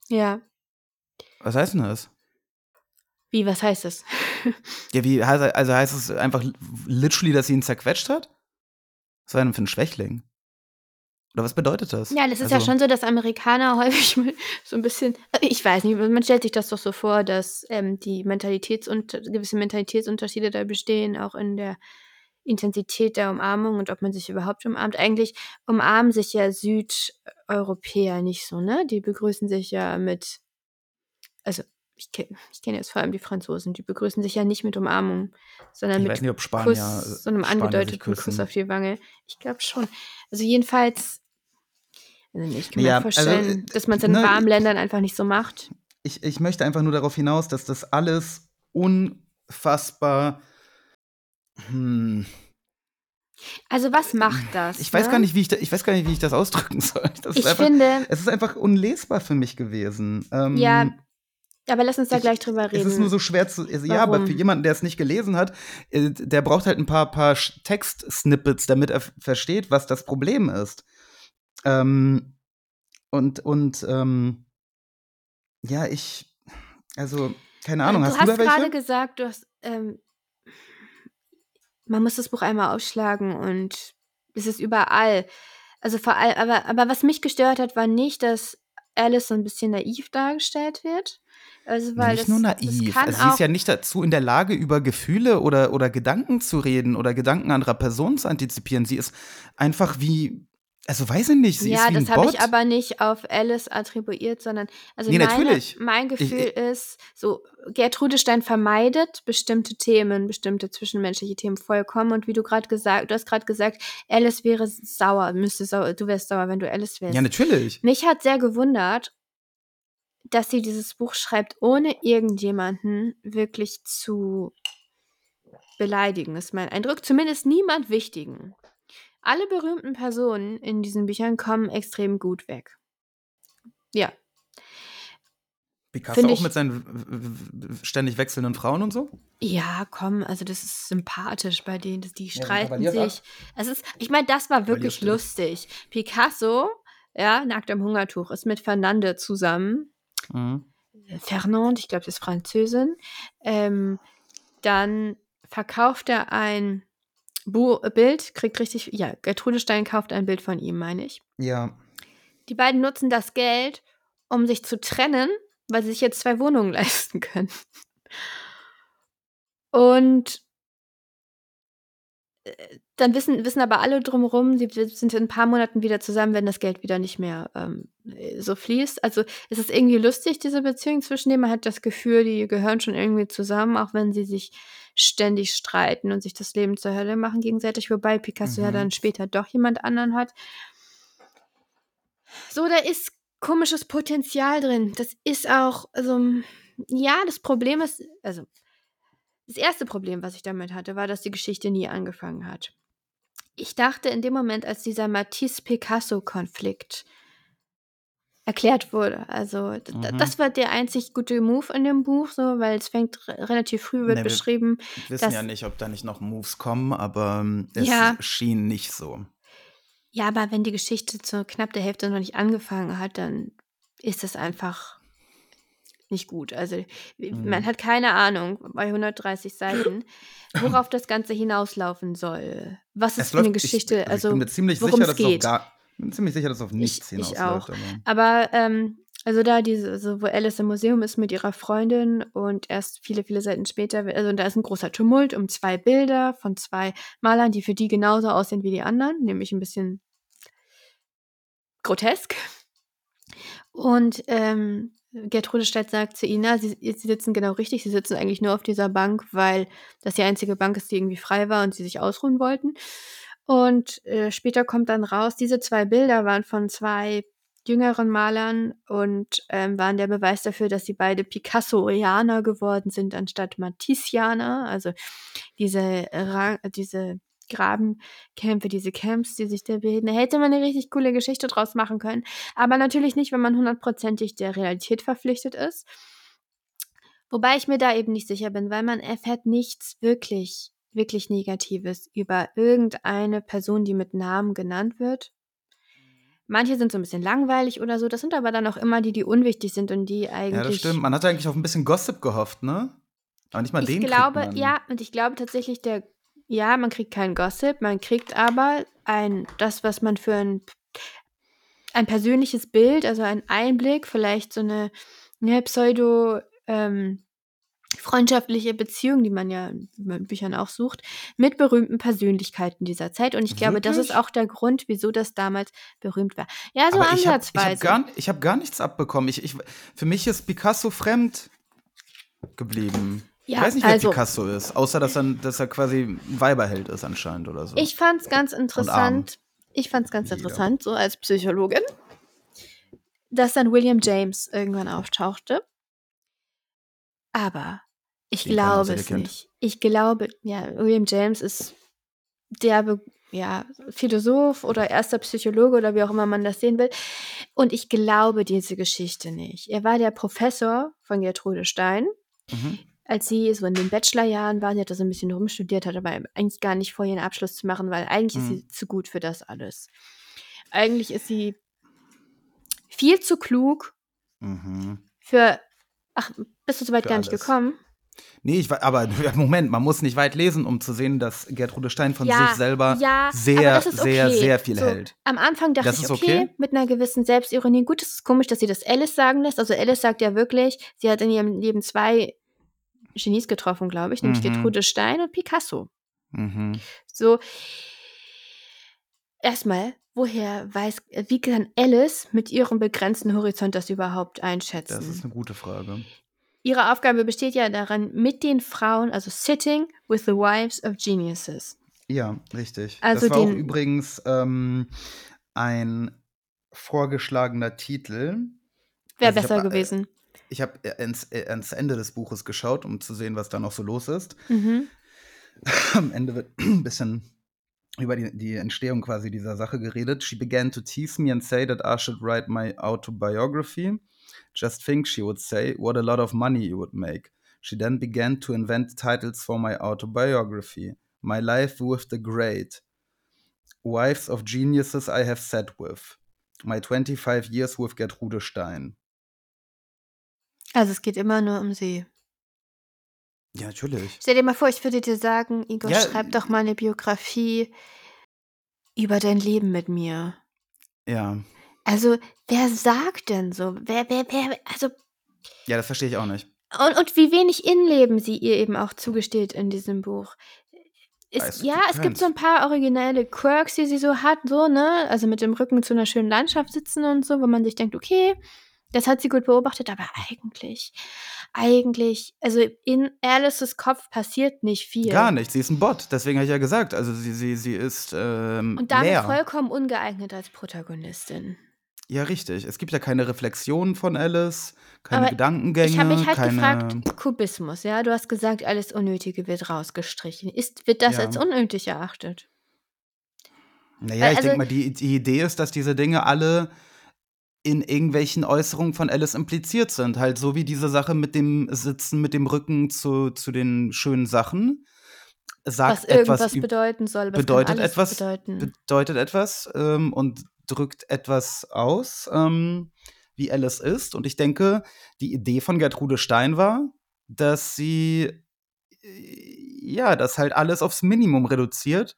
Ja. Was heißt denn das? Wie, was heißt das? Ja, wie, heißt- also heißt es einfach literally, dass sie ihn zerquetscht hat? Was war denn für ein Schwächling? Oder was bedeutet das? ja, das ist ja Also, schon so, dass Amerikaner häufig so ein bisschen, äh, ich weiß nicht, man stellt sich das doch so vor, dass ähm, die Mentalitätsunter gewisse Mentalitätsunterschiede da bestehen, auch in der Intensität der Umarmung und ob man sich überhaupt umarmt. Eigentlich umarmen sich ja Südeuropäer nicht so, ne? Die begrüßen sich ja mit, also ich kenne kenn jetzt vor allem die Franzosen, die begrüßen sich ja nicht mit Umarmung, sondern Ich mit weiß nicht, Spanier, Kuss, äh, so einem Spanier angedeuteten Kuss auf die Wange. Ich glaube schon. Also jedenfalls, also ich kann mir Ja, vorstellen, also, dass man es in ne, warmen Ländern einfach nicht so macht. ich, ich möchte einfach nur darauf hinaus, dass das alles unfassbar. Hm, Also was macht das? ich weiß ne? gar nicht, wie ich, da, ich weiß gar nicht, wie ich das ausdrücken soll. Das Ich einfach, finde, es ist einfach unlesbar für mich gewesen. Ähm, ja, aber lass uns da ich- gleich drüber Es reden. ist nur so schwer zu. Also, ja, aber für jemanden, der es nicht gelesen hat, äh, der braucht halt ein paar, paar Text-Snippets, damit er versteht, was das Problem ist. Ähm, und, und, ähm, ja, ich. Also, keine Ahnung, du hast, hast du da gerade gesagt, du hast, ähm, man muss das Buch einmal aufschlagen und es ist überall. Also vor allem, aber, aber was mich gestört hat, war nicht, dass Alice so ein bisschen naiv dargestellt wird. Also, weil nicht das, nur naiv. Also, sie ist ja nicht dazu in der Lage, über Gefühle oder, oder Gedanken zu reden oder Gedanken anderer Personen zu antizipieren. Sie ist einfach wie. Also, weiß ich nicht, sie ja, ist wie ein das habe ich aber nicht auf Alice attribuiert, sondern also Nee, meine, natürlich. mein Ich- Gefühl ist, so Gertrude Stein vermeidet bestimmte Themen, bestimmte zwischenmenschliche Themen vollkommen. Und wie du gerade gesagt, du hast gerade gesagt, Alice wäre sauer, müsste sauer, du wärst sauer, wenn du Alice wärst. ja, natürlich. Mich hat sehr gewundert, dass sie dieses Buch schreibt, ohne irgendjemanden wirklich zu beleidigen, ist mein Eindruck. Zumindest niemand Wichtigen. Alle berühmten Personen in diesen Büchern kommen extrem gut weg. Ja, Picasso Find auch ich- mit seinen ständig wechselnden Frauen und so? ja, komm, also das ist sympathisch bei denen, dass die Ja, streiten sich. Es ist, ich meine, das war wirklich lustig. Picasso, ja, nackt am Hungertuch, ist mit Fernande zusammen. Mhm. Fernand, ich glaube, das ist Französin. Ähm, dann verkauft er ein Bu Bild, kriegt richtig, ja, Gertrude Stein kauft ein Bild von ihm, meine ich. Ja. Die beiden nutzen das Geld, um sich zu trennen, weil sie sich jetzt zwei Wohnungen leisten können. Und dann wissen, wissen aber alle drumherum, sie sind in ein paar Monaten wieder zusammen, wenn das Geld wieder nicht mehr ähm, äh, so fließt. Also es ist irgendwie lustig, diese Beziehung zwischen denen. Man hat das Gefühl, die gehören schon irgendwie zusammen, auch wenn sie sich ständig streiten und sich das Leben zur Hölle machen gegenseitig, wobei Picasso ja Mhm. dann später doch jemand anderen hat. So, da ist komisches Potenzial drin. Das ist auch, also, ja, das Problem ist, also, das erste Problem, was ich damit hatte, war, dass die Geschichte nie angefangen hat. Ich dachte in dem Moment, als dieser Matisse-Picasso-Konflikt erklärt wurde. Also d- das war der einzig gute Move in dem Buch, so, weil es fängt re- relativ früh wird Nee, beschrieben. Wir wissen Das- ja nicht, ob da nicht noch Moves kommen, aber ähm, es Ja. schien nicht so. Ja, aber wenn die Geschichte zu knapp der Hälfte noch nicht angefangen hat, dann ist es einfach nicht gut. Also Mhm. man hat keine Ahnung bei 130 Seiten, worauf das Ganze hinauslaufen soll. Was ist für eine Geschichte, ich, also ich bin mir ziemlich sicher, dass es auf geht. gar, bin ziemlich sicher, dass auf nichts ich hinausläuft. auch. aber- Aber ähm, also da diese, also wo Alice im Museum ist mit ihrer Freundin und erst viele, viele Seiten später, also da ist ein großer Tumult um zwei Bilder von zwei Malern, die für die genauso aussehen wie die anderen, nämlich ein bisschen grotesk. Und ähm, Gertrude Stedt sagt zu Ina, sie, sie sitzen genau richtig, sie sitzen eigentlich nur auf dieser Bank, weil das die einzige Bank ist, die irgendwie frei war und sie sich ausruhen wollten. Und äh, später kommt dann raus, diese zwei Bilder waren von zwei jüngeren Malern und ähm, waren der Beweis dafür, dass sie beide Picasso-Ianer geworden sind, anstatt Matisse-Ianer. Also diese, diese Grabenkämpfe, diese Camps, die sich da bilden. Da hätte man eine richtig coole Geschichte draus machen können. Aber natürlich nicht, wenn man hundertprozentig der Realität verpflichtet ist. Wobei ich mir da eben nicht sicher bin, weil man erfährt nichts wirklich, wirklich Negatives über irgendeine Person, die mit Namen genannt wird. Manche sind so ein bisschen langweilig oder so. Das sind aber dann auch immer die, die unwichtig sind und die eigentlich. Ja, das stimmt. Man hatte eigentlich auf ein bisschen Gossip gehofft, ne? Aber nicht mal den ich glaube, ja, und ich glaube tatsächlich, der, ja, man kriegt keinen Gossip, man kriegt aber ein, das, was man für ein, ein persönliches Bild, also einen Einblick, vielleicht so eine, eine Pseudo, ähm, freundschaftliche Beziehung, die man ja in Büchern auch sucht, mit berühmten Persönlichkeiten dieser Zeit. Und ich glaube, das ist Wirklich? auch der Grund, wieso das damals berühmt war. Ja, so Aber ich habe ansatzweise. hab gar, ich hab gar nichts abbekommen. Ich, ich, für mich ist Picasso fremd geblieben. Ja, ich weiß nicht, wer also- Picasso ist, außer dass er, dass er quasi ein Weiberheld ist anscheinend oder so. Ich fand es ganz interessant. Ich fand es ganz interessant, so als Psychologin, dass dann William James irgendwann auftauchte. Aber ich Den glaube es nicht. Ich glaube, ja, William James ist der ja, Philosoph oder erster Psychologe oder wie auch immer man das sehen will. Und ich glaube diese Geschichte nicht. Er war der Professor von Gertrude Stein Mhm. Als sie so in den Bachelorjahren war, sie hat da so ein bisschen rumstudiert, hat aber eigentlich gar nicht vor, ihren Abschluss zu machen, weil eigentlich ist Mhm. sie zu gut für das alles. Eigentlich ist sie viel zu klug Mhm. für. Ach, bist du so weit Für gar nicht alles. gekommen? Nee, ich, aber Moment, man muss nicht weit lesen, um zu sehen, dass Gertrude Stein von ja, sich selber ja, sehr, ist sehr, okay. sehr viel so, hält. Am Anfang dachte Das ich, ist okay, okay? mit einer gewissen Selbstironie. Gut, es ist komisch, dass sie das Alice sagen lässt. Also Alice sagt ja wirklich, sie hat in ihrem Leben zwei Genies getroffen, glaube ich, nämlich Mhm. Gertrude Stein und Picasso. Mhm. So, erstmal, woher weiß, wie kann Alice mit ihrem begrenzten Horizont das überhaupt einschätzen? Das ist eine gute Frage. Ihre Aufgabe besteht ja darin, mit den Frauen, also sitting with the wives of geniuses. Ja, richtig. Also das war auch den- übrigens ähm, ein vorgeschlagener Titel. Wäre Also besser hab, äh, gewesen. Ich habe ans, äh, ans Ende des Buches geschaut, um zu sehen, was da noch so los ist. Mhm. Am Ende wird ein bisschen über die, die Entstehung quasi dieser Sache geredet. She began to tease me and say that I should write my autobiography. Just think, she would say, what a lot of money you would make. She then began to invent titles for my autobiography. My life with the great. Wives of geniuses I have sat with. My 25 years with Gertrude Stein. Also es geht immer nur um sie. Ja, natürlich. Stell dir mal vor, ich würde dir sagen, Igor, Ja, schreib doch mal eine Biografie über dein Leben mit mir. Ja. Also, wer sagt denn so? Wer, wer, wer, also Ja, das verstehe ich auch nicht. Und, und wie wenig Innenleben sie ihr eben auch zugesteht in diesem Buch. Es ja, es gibt so ein paar originelle Quirks, die sie so hat, so, ne? Also mit dem Rücken zu einer schönen Landschaft sitzen und so, wo man sich denkt, okay, das hat sie gut beobachtet, aber eigentlich, eigentlich, also in Alices Kopf passiert nicht viel. Gar nicht. Sie ist ein Bot. Deswegen habe ich ja gesagt. Also sie, sie, sie ist ähm, Und damit leer. vollkommen ungeeignet als Protagonistin. Ja, richtig. Es gibt ja keine Reflexion von Alice, keine Aber Gedankengänge, Ich habe mich halt keine. gefragt, Kubismus, ja, du hast gesagt, alles Unnötige wird rausgestrichen. Ist, wird das Ja. als unnötig erachtet? Naja, ich also- denke mal, die, die Idee ist, dass diese Dinge alle in irgendwelchen Äußerungen von Alice impliziert sind. Halt so wie diese Sache mit dem Sitzen, mit dem Rücken zu, zu den schönen Sachen. Sagt Was irgendwas üb- bedeuten soll. bedeutet etwas, Bedeuten. bedeutet etwas ähm, und drückt etwas aus, ähm, wie Alice ist. Und ich denke, die Idee von Gertrude Stein war, dass sie äh, ja, das halt alles aufs Minimum reduziert.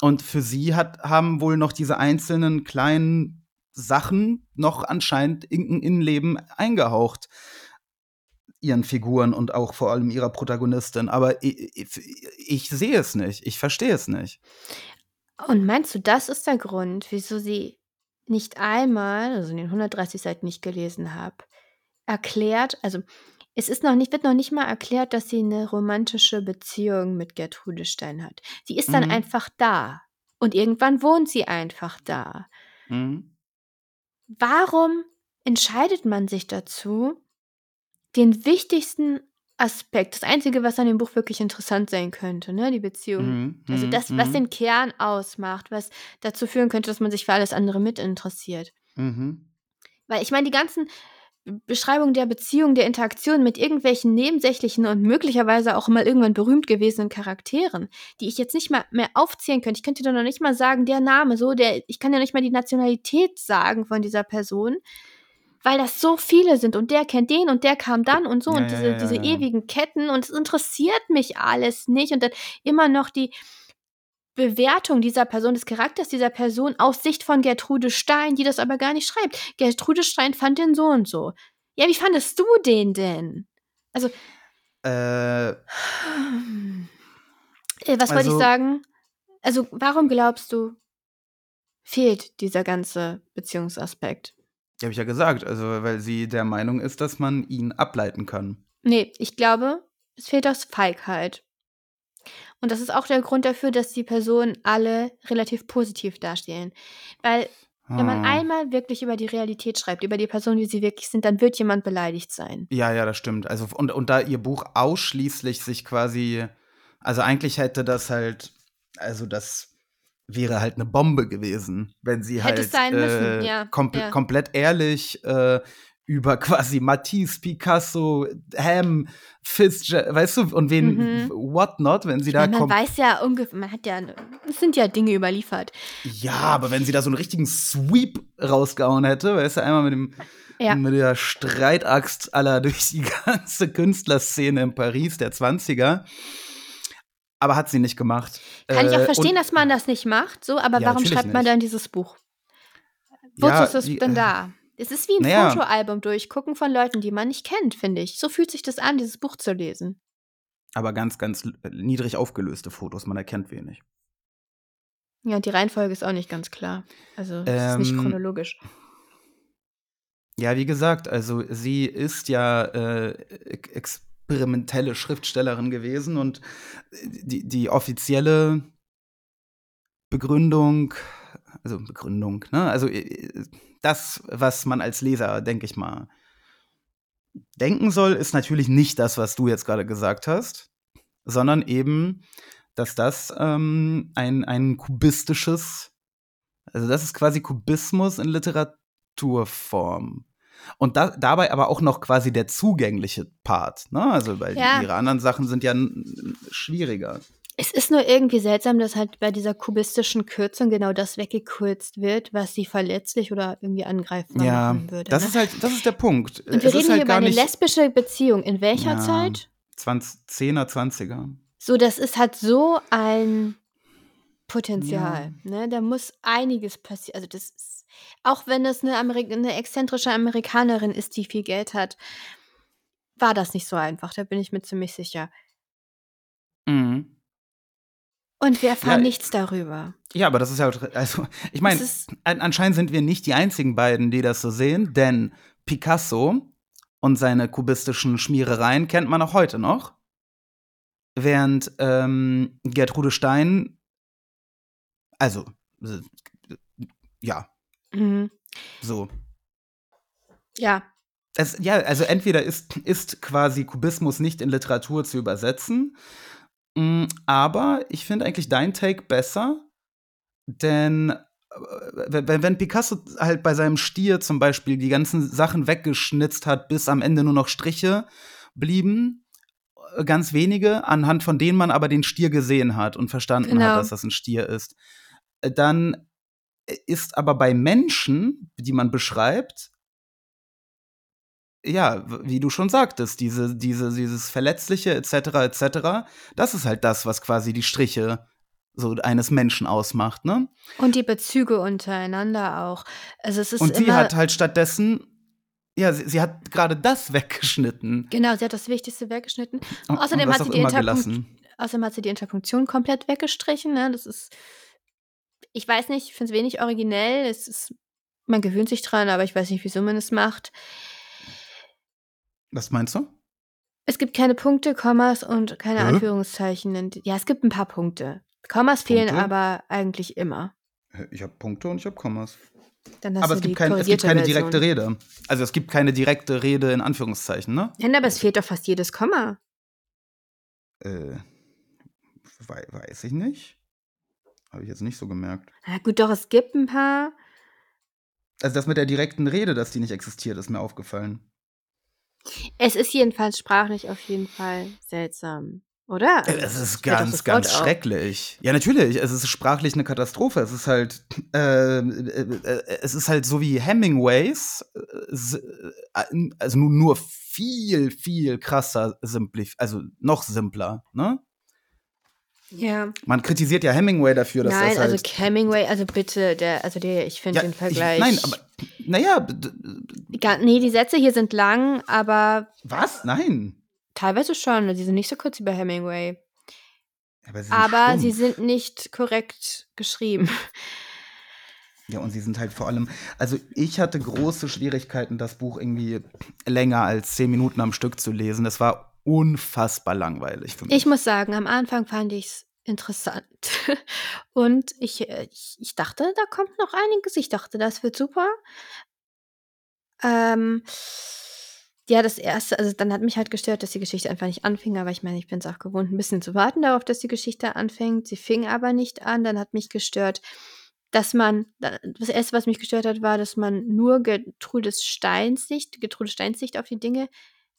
Und für sie hat, haben wohl noch diese einzelnen kleinen Sachen noch anscheinend in ein Innenleben eingehaucht ihren Figuren und auch vor allem ihrer Protagonistin. Aber ich, ich, ich sehe es nicht. Ich verstehe es nicht. Und meinst du, das ist der Grund, wieso sie nicht einmal, also in den 130 Seiten, die ich gelesen habe, erklärt, also es ist noch nicht, wird noch nicht mal erklärt, dass sie eine romantische Beziehung mit Gertrude Stein hat. Sie ist dann Mhm. einfach da. Und irgendwann wohnt sie einfach da. Mhm. Warum entscheidet man sich dazu, den wichtigsten Aspekt, das Einzige, was an dem Buch wirklich interessant sein könnte, ne, die Beziehung, Mhm. also Mhm. das, was Mhm. den Kern ausmacht, was dazu führen könnte, dass man sich für alles andere mit interessiert. Mhm. Weil ich meine, die ganzen Beschreibungen der Beziehung, der Interaktion mit irgendwelchen nebensächlichen und möglicherweise auch mal irgendwann berühmt gewesenen Charakteren, die ich jetzt nicht mal mehr aufzählen könnte. Ich könnte dir noch nicht mal sagen, der Name, so, der, ich kann ja nicht mal die Nationalität sagen von dieser Person, weil das so viele sind und der kennt den und der kam dann und so Ja, und diese, ja, diese ja. ewigen Ketten und es interessiert mich alles nicht und dann immer noch die Bewertung dieser Person, des Charakters dieser Person aus Sicht von Gertrude Stein, die das aber gar nicht schreibt. Gertrude Stein fand den so und so. Ja, wie fandest du den denn? Also, Äh, äh, was wollte ich Also- sagen? Also, warum glaubst du, fehlt dieser ganze Beziehungsaspekt? die habe ich ja gesagt, also weil sie der Meinung ist, dass man ihn ableiten kann. Nee, ich glaube, es fehlt aus Feigheit. Und das ist auch der Grund dafür, dass die Personen alle relativ positiv dastehen. Weil Wenn man Ah. einmal wirklich über die Realität schreibt, über die Person, wie sie wirklich sind, dann wird jemand beleidigt sein. Ja, ja, das stimmt. Also und, und da ihr Buch ausschließlich sich quasi, also eigentlich hätte das halt, also das wäre halt eine Bombe gewesen, wenn sie Hätte halt es sein müssen, äh, ja, kompl ja. komplett ehrlich äh, über quasi Matisse, Picasso, Ham, Fitzgerald, weißt du, und wen, Mhm. what not, wenn sie da Weil man kommt. weiß ja ungefähr, man hat ja, es sind ja Dinge überliefert. Ja, aber wenn sie da so einen richtigen Sweep rausgehauen hätte, weißt du, einmal mit dem Ja. mit der Streitaxt aller durch die ganze Künstlerszene in Paris der 20er. Aber hat sie nicht gemacht. Kann ich Äh, auch verstehen, und- dass man das nicht macht, so, aber Ja, warum schreibt man nicht. dann dieses Buch? Wozu Ja, ist es denn äh, da? Es ist wie ein naja. Fotoalbum durchgucken von Leuten, die man nicht kennt, finde ich. So fühlt sich das an, dieses Buch zu lesen. Aber ganz, ganz l- niedrig aufgelöste Fotos, man erkennt wenig. Ja, und die Reihenfolge ist auch nicht ganz klar. Also, es ist nicht Ähm, chronologisch. Ja, wie gesagt, also sie ist ja äh, ex- experimentelle Schriftstellerin gewesen und die, die offizielle Begründung, also Begründung, ne? Also äh, das, was man als Leser, denke ich mal, denken soll, ist natürlich nicht das, was du jetzt gerade gesagt hast, sondern eben, dass das ähm, ein, ein kubistisches, also das ist quasi Kubismus in Literaturform. Und da, dabei aber auch noch quasi der zugängliche Part, ne? Also, weil Ja. die, ihre anderen Sachen sind ja schwieriger. Es ist nur irgendwie seltsam, dass halt bei dieser kubistischen Kürzung genau das weggekürzt wird, was sie verletzlich oder irgendwie angreifbar Ja, machen würde. das ne? ist halt, das ist der Punkt. Und wir es reden hier halt über eine nicht lesbische Beziehung. In welcher Ja. Zeit? 20, 10er, 20er. So, das ist halt so ein Potenzial. Ne? Da muss einiges passieren. Also, das ist, auch wenn es eine, Amerik eine exzentrische Amerikanerin ist, die viel Geld hat, war das nicht so einfach. Da bin ich mir ziemlich sicher. Mhm. Und wir erfahren Ja, nichts darüber. Ja, aber das ist ja, also, ich meine, an, anscheinend sind wir nicht die einzigen beiden, die das so sehen, denn Picasso und seine kubistischen Schmierereien kennt man auch heute noch. Während ähm, Gertrude Stein, also, ja, Mhm. so. Ja, Es, ja, also entweder ist, ist quasi Kubismus nicht in Literatur zu übersetzen, aber ich finde eigentlich dein Take besser, denn wenn, wenn Picasso halt bei seinem Stier zum Beispiel die ganzen Sachen weggeschnitzt hat, bis am Ende nur noch Striche blieben, äh, ganz wenige, anhand von denen man aber den Stier gesehen hat und verstanden Genau. hat, dass das ein Stier ist, äh, dann ist aber bei Menschen, die man beschreibt, ja, wie du schon sagtest, diese, diese, dieses Verletzliche etc. etc., das ist halt das, was quasi die Striche so eines Menschen ausmacht, ne? Und die Bezüge untereinander auch. Also es ist Und sie hat halt stattdessen, ja, sie, sie hat gerade das weggeschnitten. genau, sie hat das Wichtigste weggeschnitten. Und- Außerdem und hat sie die Interpunkt-. Außerdem hat sie die Interpunktion komplett weggestrichen. Ne? Das ist, ich weiß nicht, ich finde es wenig originell. Es ist, man gewöhnt sich dran, aber ich weiß nicht, wieso man es macht. Was meinst du? Es gibt keine Punkte, Kommas und keine Hä? Anführungszeichen. Ja, es gibt ein paar Punkte. Kommas fehlen Punkte? aber eigentlich immer. Ich habe Punkte und ich habe Kommas. Aber es gibt, kein, es gibt keine Version. direkte Rede. Also es gibt keine direkte Rede in Anführungszeichen, ne? Nein, aber es fehlt doch fast jedes Komma. Äh, wei weiß ich nicht. Habe ich jetzt nicht so gemerkt. Na gut, doch, es gibt ein paar. Also das mit der direkten Rede, dass die nicht existiert, ist mir aufgefallen. Es ist jedenfalls sprachlich auf jeden Fall seltsam, oder? Also, Es ist ganz, ganz auf. schrecklich. Ja, natürlich. Es ist sprachlich eine Katastrophe. Es ist halt, äh, äh, äh, es ist halt so wie Hemingways, äh, äh, also nur, nur viel, viel krasser, simplif also noch simpler. Ne? Ja. Man kritisiert ja Hemingway dafür, dass Nein, das halt. also Hemingway, also bitte, der, also der, ich finde ja, den ich, Vergleich. nein, aber naja, nee, die Sätze hier sind lang, aber was? Nein. teilweise schon. Sie sind nicht so kurz wie bei Hemingway. Aber sie sind, Aber sie sind nicht korrekt geschrieben. Ja, und sie sind halt vor allem, also ich hatte große Schwierigkeiten, das Buch irgendwie länger als zehn Minuten am Stück zu lesen. Das war unfassbar langweilig für mich. Ich muss sagen, am Anfang fand ich es interessant. Und ich, äh, ich, ich dachte, da kommt noch einiges. Ich dachte, das wird super. Ähm, ja, das erste, also dann hat mich halt gestört, dass die Geschichte einfach nicht anfing, aber ich meine, ich bin es auch gewohnt, ein bisschen zu warten darauf, dass die Geschichte anfängt. Sie fing aber nicht an. Dann hat mich gestört, dass man, das erste, was mich gestört hat, war, dass man nur Gertrude Steins Sicht, Gertrude Steins Sicht auf die Dinge,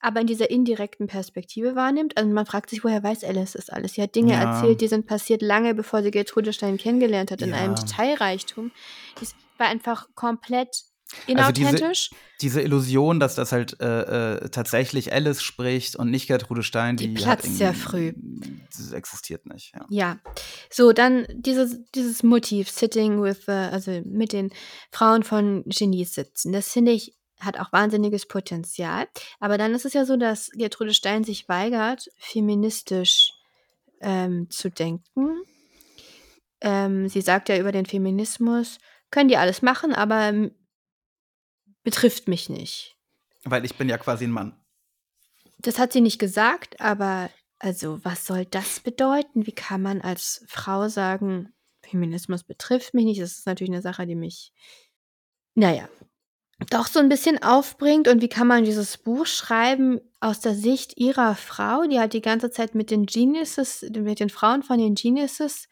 aber in dieser indirekten Perspektive wahrnimmt. Also man fragt sich, woher weiß Alice das alles? Sie hat Dinge Ja. erzählt, die sind passiert lange, bevor sie Gertrude Stein kennengelernt hat, in einem. Detailreichtum. Es war einfach komplett Also diese- inauthentisch. Diese Illusion, dass das halt äh, äh, tatsächlich Alice spricht und nicht Gertrude Stein, Die die, platzt sehr irgendwie- Das existiert nicht. Ja. Ja, so dann dieses, dieses Motiv, sitting with, the, also mit den Frauen von Genies sitzen, das finde ich, hat auch wahnsinniges Potenzial. Aber dann ist es ja so, dass Gertrude Stein sich weigert, feministisch ähm, zu denken. Ähm, sie sagt ja über den Feminismus, können die alles machen, aber ähm, betrifft mich nicht. Weil ich bin ja quasi ein Mann. Das hat sie nicht gesagt, aber also was soll das bedeuten? Wie kann man als Frau sagen, Feminismus betrifft mich nicht? Das ist natürlich eine Sache, die mich, naja, doch so ein bisschen aufbringt. Und wie kann man dieses Buch schreiben aus der Sicht ihrer Frau, die halt die ganze Zeit mit den Geniuses, mit den Frauen von den Geniuses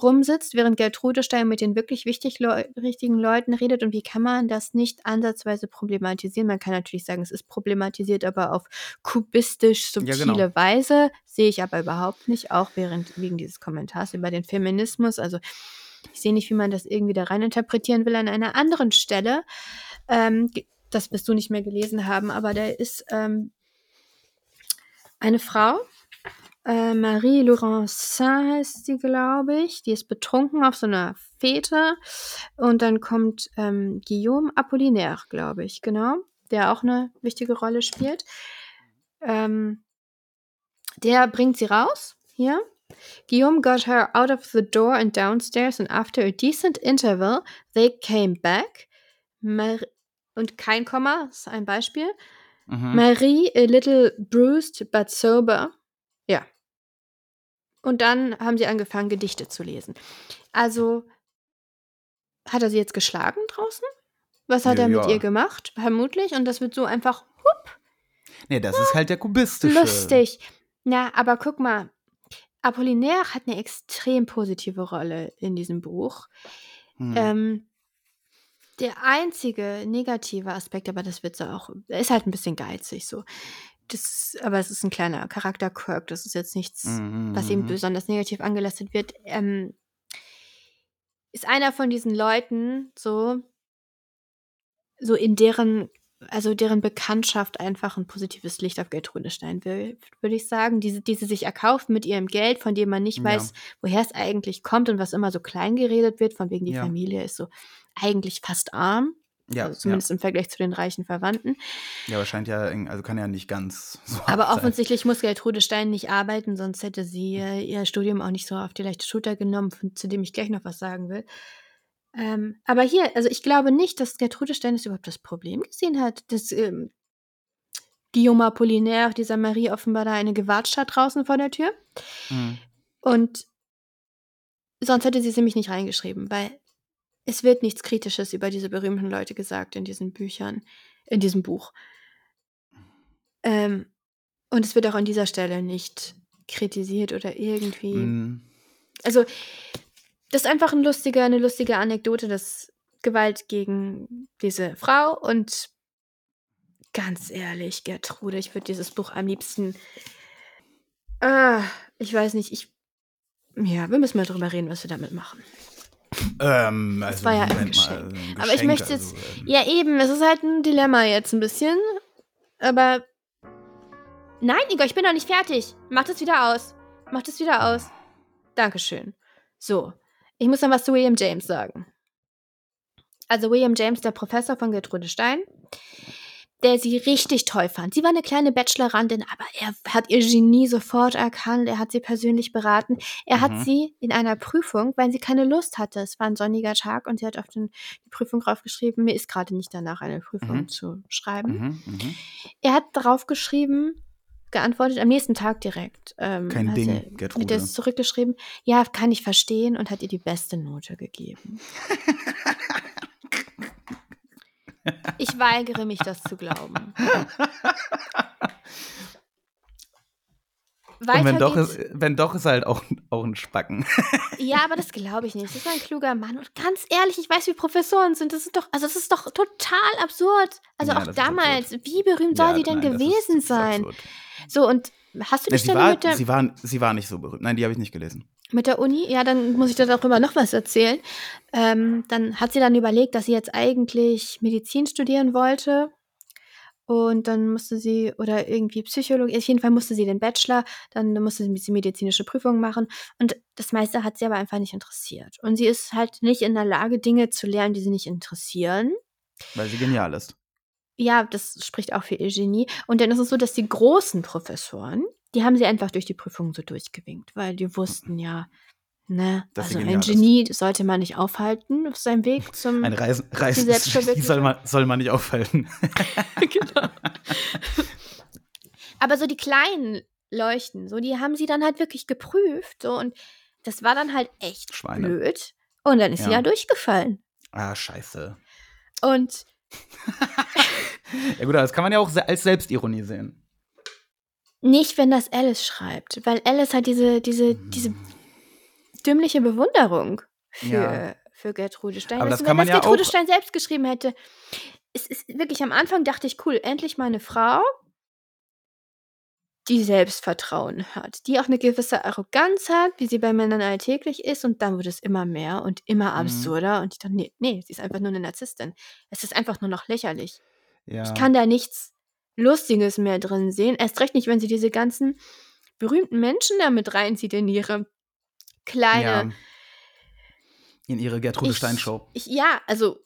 rumsitzt, während Gertrude Stein mit den wirklich wichtig Leu richtigen Leuten redet und wie kann man das nicht ansatzweise problematisieren? Man kann natürlich sagen, es ist problematisiert, aber auf kubistisch subtile genau. Weise sehe ich aber überhaupt nicht, auch während wegen dieses Kommentars über den Feminismus. Also ich sehe nicht, wie man das irgendwie da rein interpretieren will an einer anderen Stelle. Ähm, das wirst du nicht mehr gelesen haben, aber da ist ähm, eine Frau, äh, Marie Laurencin heißt sie, glaube ich. Die ist betrunken auf so einer Fete. Und dann kommt ähm, Guillaume Apollinaire, glaube ich, genau, der auch eine wichtige Rolle spielt. Ähm, der bringt sie raus, hier. Guillaume got her out of the door and downstairs, and after a decent interval, they came back. Mar und kein Komma, ist ein Beispiel. Mhm. Marie, a little bruised but sober. Ja. Und dann haben sie angefangen, Gedichte zu lesen. Also, hat er sie jetzt geschlagen draußen? Was hat Ja, er mit ja. ihr gemacht? Vermutlich. Und das wird so einfach Nee, das ist halt der kubistische. lustig. Na, aber guck mal. Apollinaire hat eine extrem positive Rolle in diesem Buch. Hm. Ähm, der einzige negative Aspekt, aber das wird so auch, er ist halt ein bisschen geizig so. Das, aber es ist ein kleiner Charakter-Quirk, das ist jetzt nichts, Mhm, was ihm mhm. besonders negativ angelastet wird. Ähm, ist einer von diesen Leuten so, so in deren, also deren Bekanntschaft einfach ein positives Licht auf Gertrude Stein will, würde ich sagen. Diese, die sie sich erkauft mit ihrem Geld, von dem man nicht Ja. weiß, woher es eigentlich kommt und was immer so klein geredet wird, von wegen die Ja. Familie ist so eigentlich fast arm. Ja, also zumindest im Vergleich zu den reichen Verwandten. ja, aber scheint ja, also kann ja nicht ganz so Aber sein. offensichtlich muss Gertrude Stein nicht arbeiten, sonst hätte sie äh, ihr Studium auch nicht so auf die leichte Schulter genommen, von, zu dem ich gleich noch was sagen will. Ähm, aber hier, also ich glaube nicht, dass Gertrude Stein das überhaupt das Problem gesehen hat, dass ähm, Guillaume Apollinaire, dieser Marie, offenbar da eine gewatscht hat draußen vor der Tür. Mhm. Und sonst hätte sie es nämlich nicht reingeschrieben, weil es wird nichts Kritisches über diese berühmten Leute gesagt in diesen Büchern, in diesem Buch. Ähm, und es wird auch an dieser Stelle nicht kritisiert oder irgendwie. Mhm. Also, das ist einfach ein lustiger, eine lustige Anekdote, das Gewalt gegen diese Frau. Und ganz ehrlich, Gertrude, ich würde dieses Buch am liebsten. Ah, ich weiß nicht, ich. Ja, wir müssen mal drüber reden, was wir damit machen. Ähm, also, war ja ein Moment mal, Geschenk. also ein Aber ich Geschenk, möchte jetzt- also, ähm, Ja, eben, es ist halt ein Dilemma jetzt ein bisschen. Aber. Nein, Igor, ich bin noch nicht fertig. Mach das wieder aus. Mach das wieder aus. Dankeschön. So, ich muss noch was zu William James sagen. Also William James, der Professor von Gertrude Stein, der sie richtig toll fand. Sie war eine kleine Bachelorandin, aber er hat ihr Genie sofort erkannt. Er hat sie persönlich beraten. Er hat Mhm. sie in einer Prüfung, weil sie keine Lust hatte. Es war ein sonniger Tag und sie hat auf den, die Prüfung draufgeschrieben, mir ist gerade nicht danach, eine Prüfung Mhm. zu schreiben. Mhm, mhm. Er hat darauf geschrieben, geantwortet, am nächsten Tag direkt. Ähm, Kein hat Ding, er- Gertrude. Hat er es zurückgeschrieben, ja, kann ich verstehen und hat ihr die beste Note gegeben. ich weigere mich, das zu glauben. Weiter Und wenn doch, geht's. ist, wenn doch, ist halt auch, auch ein Spacken. Ja, aber das glaube ich nicht. Das ist ein kluger Mann. Und ganz ehrlich, ich weiß, wie Professoren sind. Das ist doch, also das ist doch total absurd. Also Ja, auch damals, wie berühmt soll Ja, sie denn nein, gewesen sein? So, und hast du die Ja, sie, Stelle war, mit der, sie, war, sie war nicht so berühmt. Nein, die habe ich nicht gelesen. Mit der Uni? Ja, dann muss ich dir darüber noch was erzählen. Ähm, dann hat sie dann überlegt, dass sie jetzt eigentlich Medizin studieren wollte. Und dann musste sie, oder irgendwie Psychologie, auf jeden Fall musste sie den Bachelor, dann musste sie medizinische Prüfung machen. Und das meiste hat sie aber einfach nicht interessiert. Und sie ist halt nicht in der Lage, Dinge zu lernen, die sie nicht interessieren. Weil sie genial ist. Ja, das spricht auch für ihr Genie. Und dann ist es so, dass die großen Professoren, die haben sie einfach durch die Prüfung so durchgewinkt, weil die wussten ja, ne, Dass sie also ein genial ist. Genie sollte man nicht aufhalten auf seinem Weg zum. Ein Reisen, Reisen Selbstverwirklichung. soll man, soll man nicht aufhalten. genau. Aber so die kleinen Leuchten, so die haben sie dann halt wirklich geprüft, so und das war dann halt echt Schweine. blöd. Und dann ist sie Ja. ja durchgefallen. ah, scheiße. Und Ja gut, aber das kann man ja auch als Selbstironie sehen. Nicht, wenn das Alice schreibt, weil Alice hat diese, diese, diese dümmliche Bewunderung für, Ja. für Gertrude Stein. Aber Weißt das du, kann wenn man das ja Gertrude auch- Stein selbst geschrieben hätte, es ist wirklich am Anfang dachte ich, cool, endlich mal eine Frau, die Selbstvertrauen hat, die auch eine gewisse Arroganz hat, wie sie bei Männern alltäglich ist, und dann wird es immer mehr und immer Mhm. absurder. Und ich dachte, nee, nee, sie ist einfach nur eine Narzisstin. Es ist einfach nur noch lächerlich. Ja. Ich kann da nichts Lustiges mehr drin sehen. Erst recht nicht, wenn sie diese ganzen berühmten Menschen da mit reinzieht in ihre kleine. ja. In ihre Gertrude Ich- Stein Show. Ich, ja, also.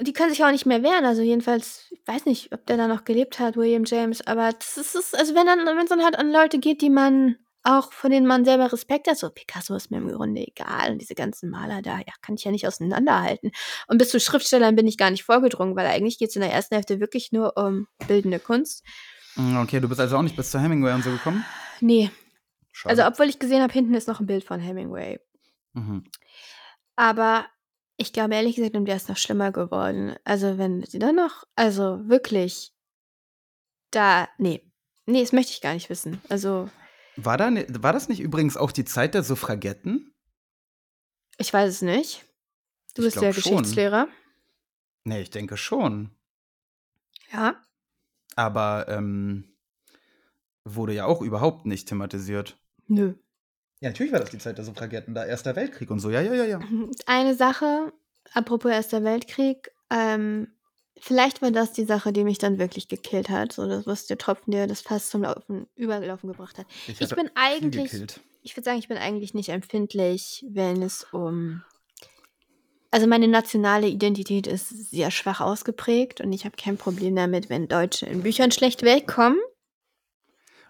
Die können sich auch nicht mehr wehren. Also jedenfalls, ich weiß nicht, ob der da noch gelebt hat, William James. Aber das ist, also wenn dann, wenn es dann halt an Leute geht, die man auch von denen man selber Respekt hat, so Picasso ist mir im Grunde egal und diese ganzen Maler da, ja, kann ich ja nicht auseinanderhalten. Und bis zu Schriftstellern bin ich gar nicht vorgedrungen, weil eigentlich geht es in der ersten Hälfte wirklich nur um bildende Kunst. Mm, Okay, du bist also auch nicht bis zu Hemingway und so gekommen? Nee, Schade. also obwohl ich gesehen habe, hinten ist noch ein Bild von Hemingway. mhm. Aber ich glaube ehrlich gesagt, der ist noch schlimmer geworden. Also wenn sie dann noch, also wirklich, da, nee, nee, das möchte ich gar nicht wissen. Also war, da, ne- war das nicht übrigens auch die Zeit der Suffragetten? ich weiß es nicht. Du Ich bist schon. Geschichtslehrer. Nee, ich denke schon. Ja. Aber ähm, wurde ja auch überhaupt nicht thematisiert. Nö. Ja, natürlich war das die Zeit der Suffragetten, da Erster Weltkrieg und so. Ja, ja, ja, ja. Eine Sache, apropos Erster Weltkrieg, ähm, vielleicht war das die Sache, die mich dann wirklich gekillt hat. So, das was der Tropfen, der das fast zum Laufen, Überlaufen gebracht hat. Ich hatte bin eigentlich, gekillt. ich würde sagen, ich bin eigentlich nicht empfindlich, wenn es um. Also meine nationale Identität ist sehr schwach ausgeprägt und ich habe kein Problem damit, wenn Deutsche in Büchern schlecht wegkommen.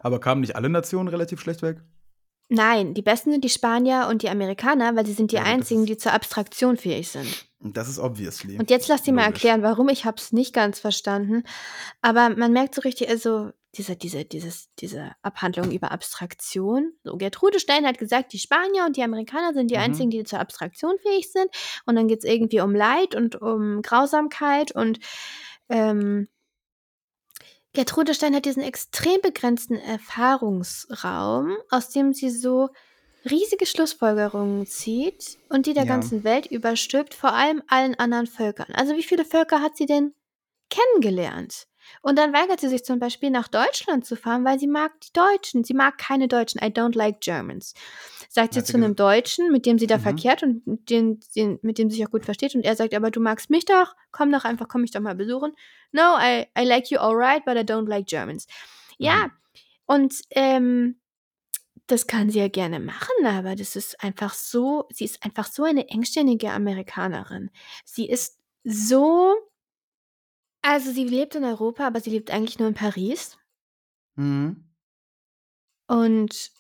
Aber kamen nicht alle Nationen relativ schlecht weg? Nein, die besten sind die Spanier und die Amerikaner, weil sie sind die Ja, einzigen, die zur Abstraktion fähig sind. Das ist obviously. Und jetzt lass dir mal erklären, warum ich habe es nicht ganz verstanden. Aber man merkt so richtig, also diese, diese, dieses, diese Abhandlung über Abstraktion. So, Gertrude Stein hat gesagt, die Spanier und die Amerikaner sind die Mhm. einzigen, die zur Abstraktion fähig sind. Und dann geht es irgendwie um Leid und um Grausamkeit und ähm, Gertrude Stein hat diesen extrem begrenzten Erfahrungsraum, aus dem sie so riesige Schlussfolgerungen zieht und die der Ja. ganzen Welt überstülpt, vor allem allen anderen Völkern. Also wie viele Völker hat sie denn kennengelernt? Und dann weigert sie sich zum Beispiel nach Deutschland zu fahren, weil sie mag die Deutschen. Sie mag keine Deutschen. I don't like Germans. Sagt sie zu einem Deutschen, mit dem sie da Mhm. verkehrt und mit dem, den, mit dem sie sich auch gut versteht. Und er sagt, aber du magst mich doch. Komm doch einfach, komm mich doch mal besuchen. No, I, I like you alright, but I don't like Germans. Ja, und ähm, das kann sie ja gerne machen, aber das ist einfach so, sie ist einfach so eine engständige Amerikanerin. Sie ist so, also sie lebt in Europa, aber sie lebt eigentlich nur in Paris. Mhm. Und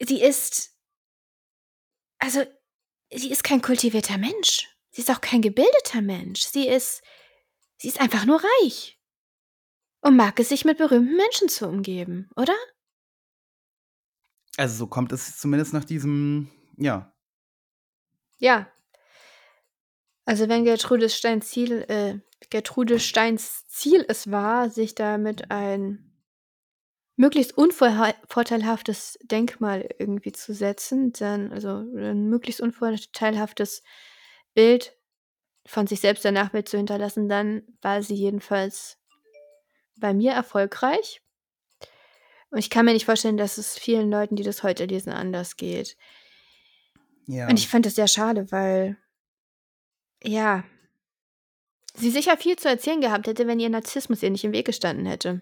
sie ist, also sie ist kein kultivierter Mensch. Sie ist auch kein gebildeter Mensch. Sie ist, sie ist einfach nur reich. Und mag es sich mit berühmten Menschen zu umgeben, oder? Also so kommt es zumindest nach diesem, ja. Ja. Also wenn Gertrude Steins Ziel, äh, Gertrude Steins Ziel es war, sich damit ein möglichst unvorteilhaftes Denkmal irgendwie zu setzen, dann, also ein möglichst unvorteilhaftes Bild von sich selbst der Nachwelt zu hinterlassen, dann war sie jedenfalls bei mir erfolgreich. Und ich kann mir nicht vorstellen, dass es vielen Leuten, die das heute lesen, anders geht. ja. Und ich fand das sehr schade, weil, ja, sie sicher viel zu erzählen gehabt hätte, wenn ihr Narzissmus ihr nicht im Weg gestanden hätte.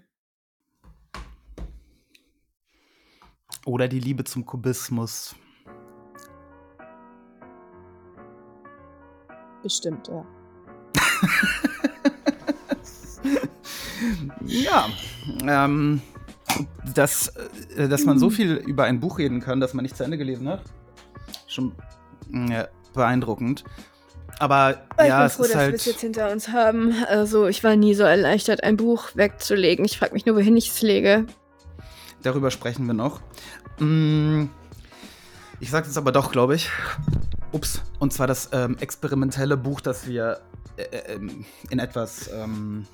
Oder die Liebe zum Kubismus. Bestimmt, ja. Ja, ähm, dass, äh, dass man so viel über ein Buch reden kann, das man nicht zu Ende gelesen hat, schon ja, beeindruckend. Aber ja, es ist halt. jetzt hinter uns haben. Also, ich war nie so erleichtert, ein Buch wegzulegen. Ich frage mich nur, wohin ich es lege. Darüber sprechen wir noch. Mm, Ich sage jetzt aber doch, glaube ich. Ups. Und zwar das ähm, experimentelle Buch, das wir äh, ähm, in etwas ähm,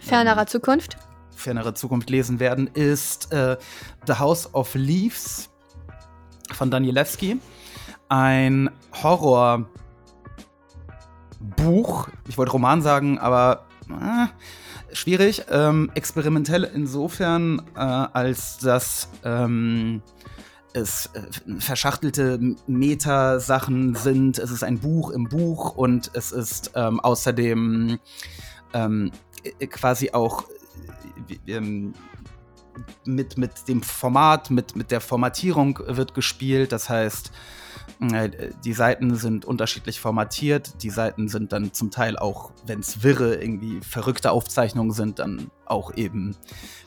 Fernerer Zukunft. fernere Zukunft lesen werden, ist äh, The House of Leaves von Danielewski. Ein Horrorbuch. Ich wollte Roman sagen, aber äh, schwierig. Ähm, experimentell insofern, äh, als dass ähm, es äh, verschachtelte Meta-Sachen sind. Es ist ein Buch im Buch und es ist ähm, außerdem ähm, äh, quasi auch äh, ähm, mit, mit dem Format, mit, mit der Formatierung wird gespielt. Das heißt, die Seiten sind unterschiedlich formatiert. Die Seiten sind dann zum Teil auch, wenn es wirre, irgendwie verrückte Aufzeichnungen sind, dann auch eben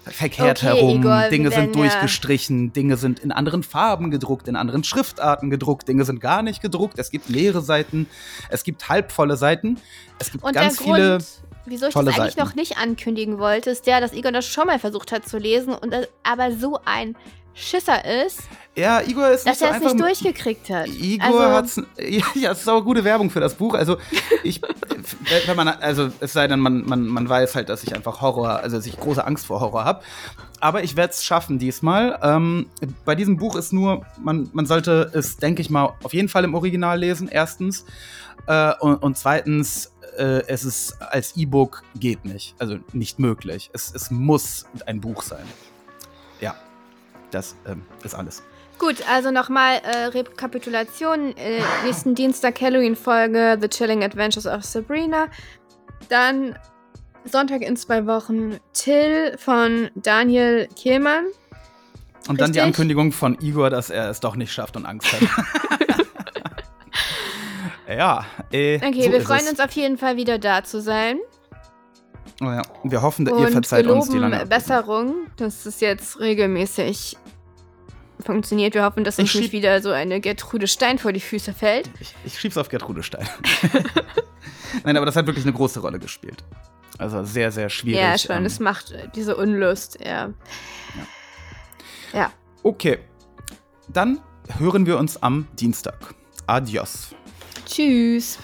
verkehrt Okay, herum. Igor, Dinge sind ja- durchgestrichen, Dinge sind in anderen Farben gedruckt, in anderen Schriftarten gedruckt, Dinge sind gar nicht gedruckt. Es gibt leere Seiten, es gibt halbvolle Seiten, es gibt Und ganz der viele. Grund, wieso ich das eigentlich Seiten. noch nicht ankündigen wollte, ist der, dass Igor das schon mal versucht hat zu lesen und das, aber so ein Schisser ist, Ja, Igor ist dass er es nicht durchgekriegt hat. Igor also, hat's. Ja, ja, das ist aber gute Werbung für das Buch. Also, ich, wenn man, also, es sei denn, man, man, man weiß halt, dass ich einfach Horror, also, dass ich große Angst vor Horror habe. Aber ich werde es schaffen diesmal. Ähm, bei diesem Buch ist nur, man, man sollte es, denke ich mal, auf jeden Fall im Original lesen, erstens. Äh, und, und zweitens, äh, es ist als E-Book geht nicht. Also nicht möglich. Es, es muss ein Buch sein. Das ähm, ist alles. Gut, also nochmal äh, Rekapitulation. Äh, nächsten Dienstag Halloween-Folge The Chilling Adventures of Sabrina. Dann Sonntag in zwei Wochen Till von Daniel Kehlmann. Und dann die Richtig. Ankündigung von Igor, dass er es doch nicht schafft und Angst hat. ja, äh, Okay, so wir ist freuen es. uns auf jeden Fall wieder da zu sein. Oh ja. Wir hoffen, ihr Und verzeiht uns die lange. Besserung, dass es jetzt regelmäßig funktioniert. Wir hoffen, dass uns Ich nicht wieder so eine Gertrude Stein vor die Füße fällt. Ich, ich schieb's auf Gertrude Stein. Nein, aber das hat wirklich eine große Rolle gespielt. Also sehr, sehr schwierig. ja, schon, ähm, das macht diese Unlust, ja. Ja. okay, dann hören wir uns am Dienstag. Adios. Tschüss.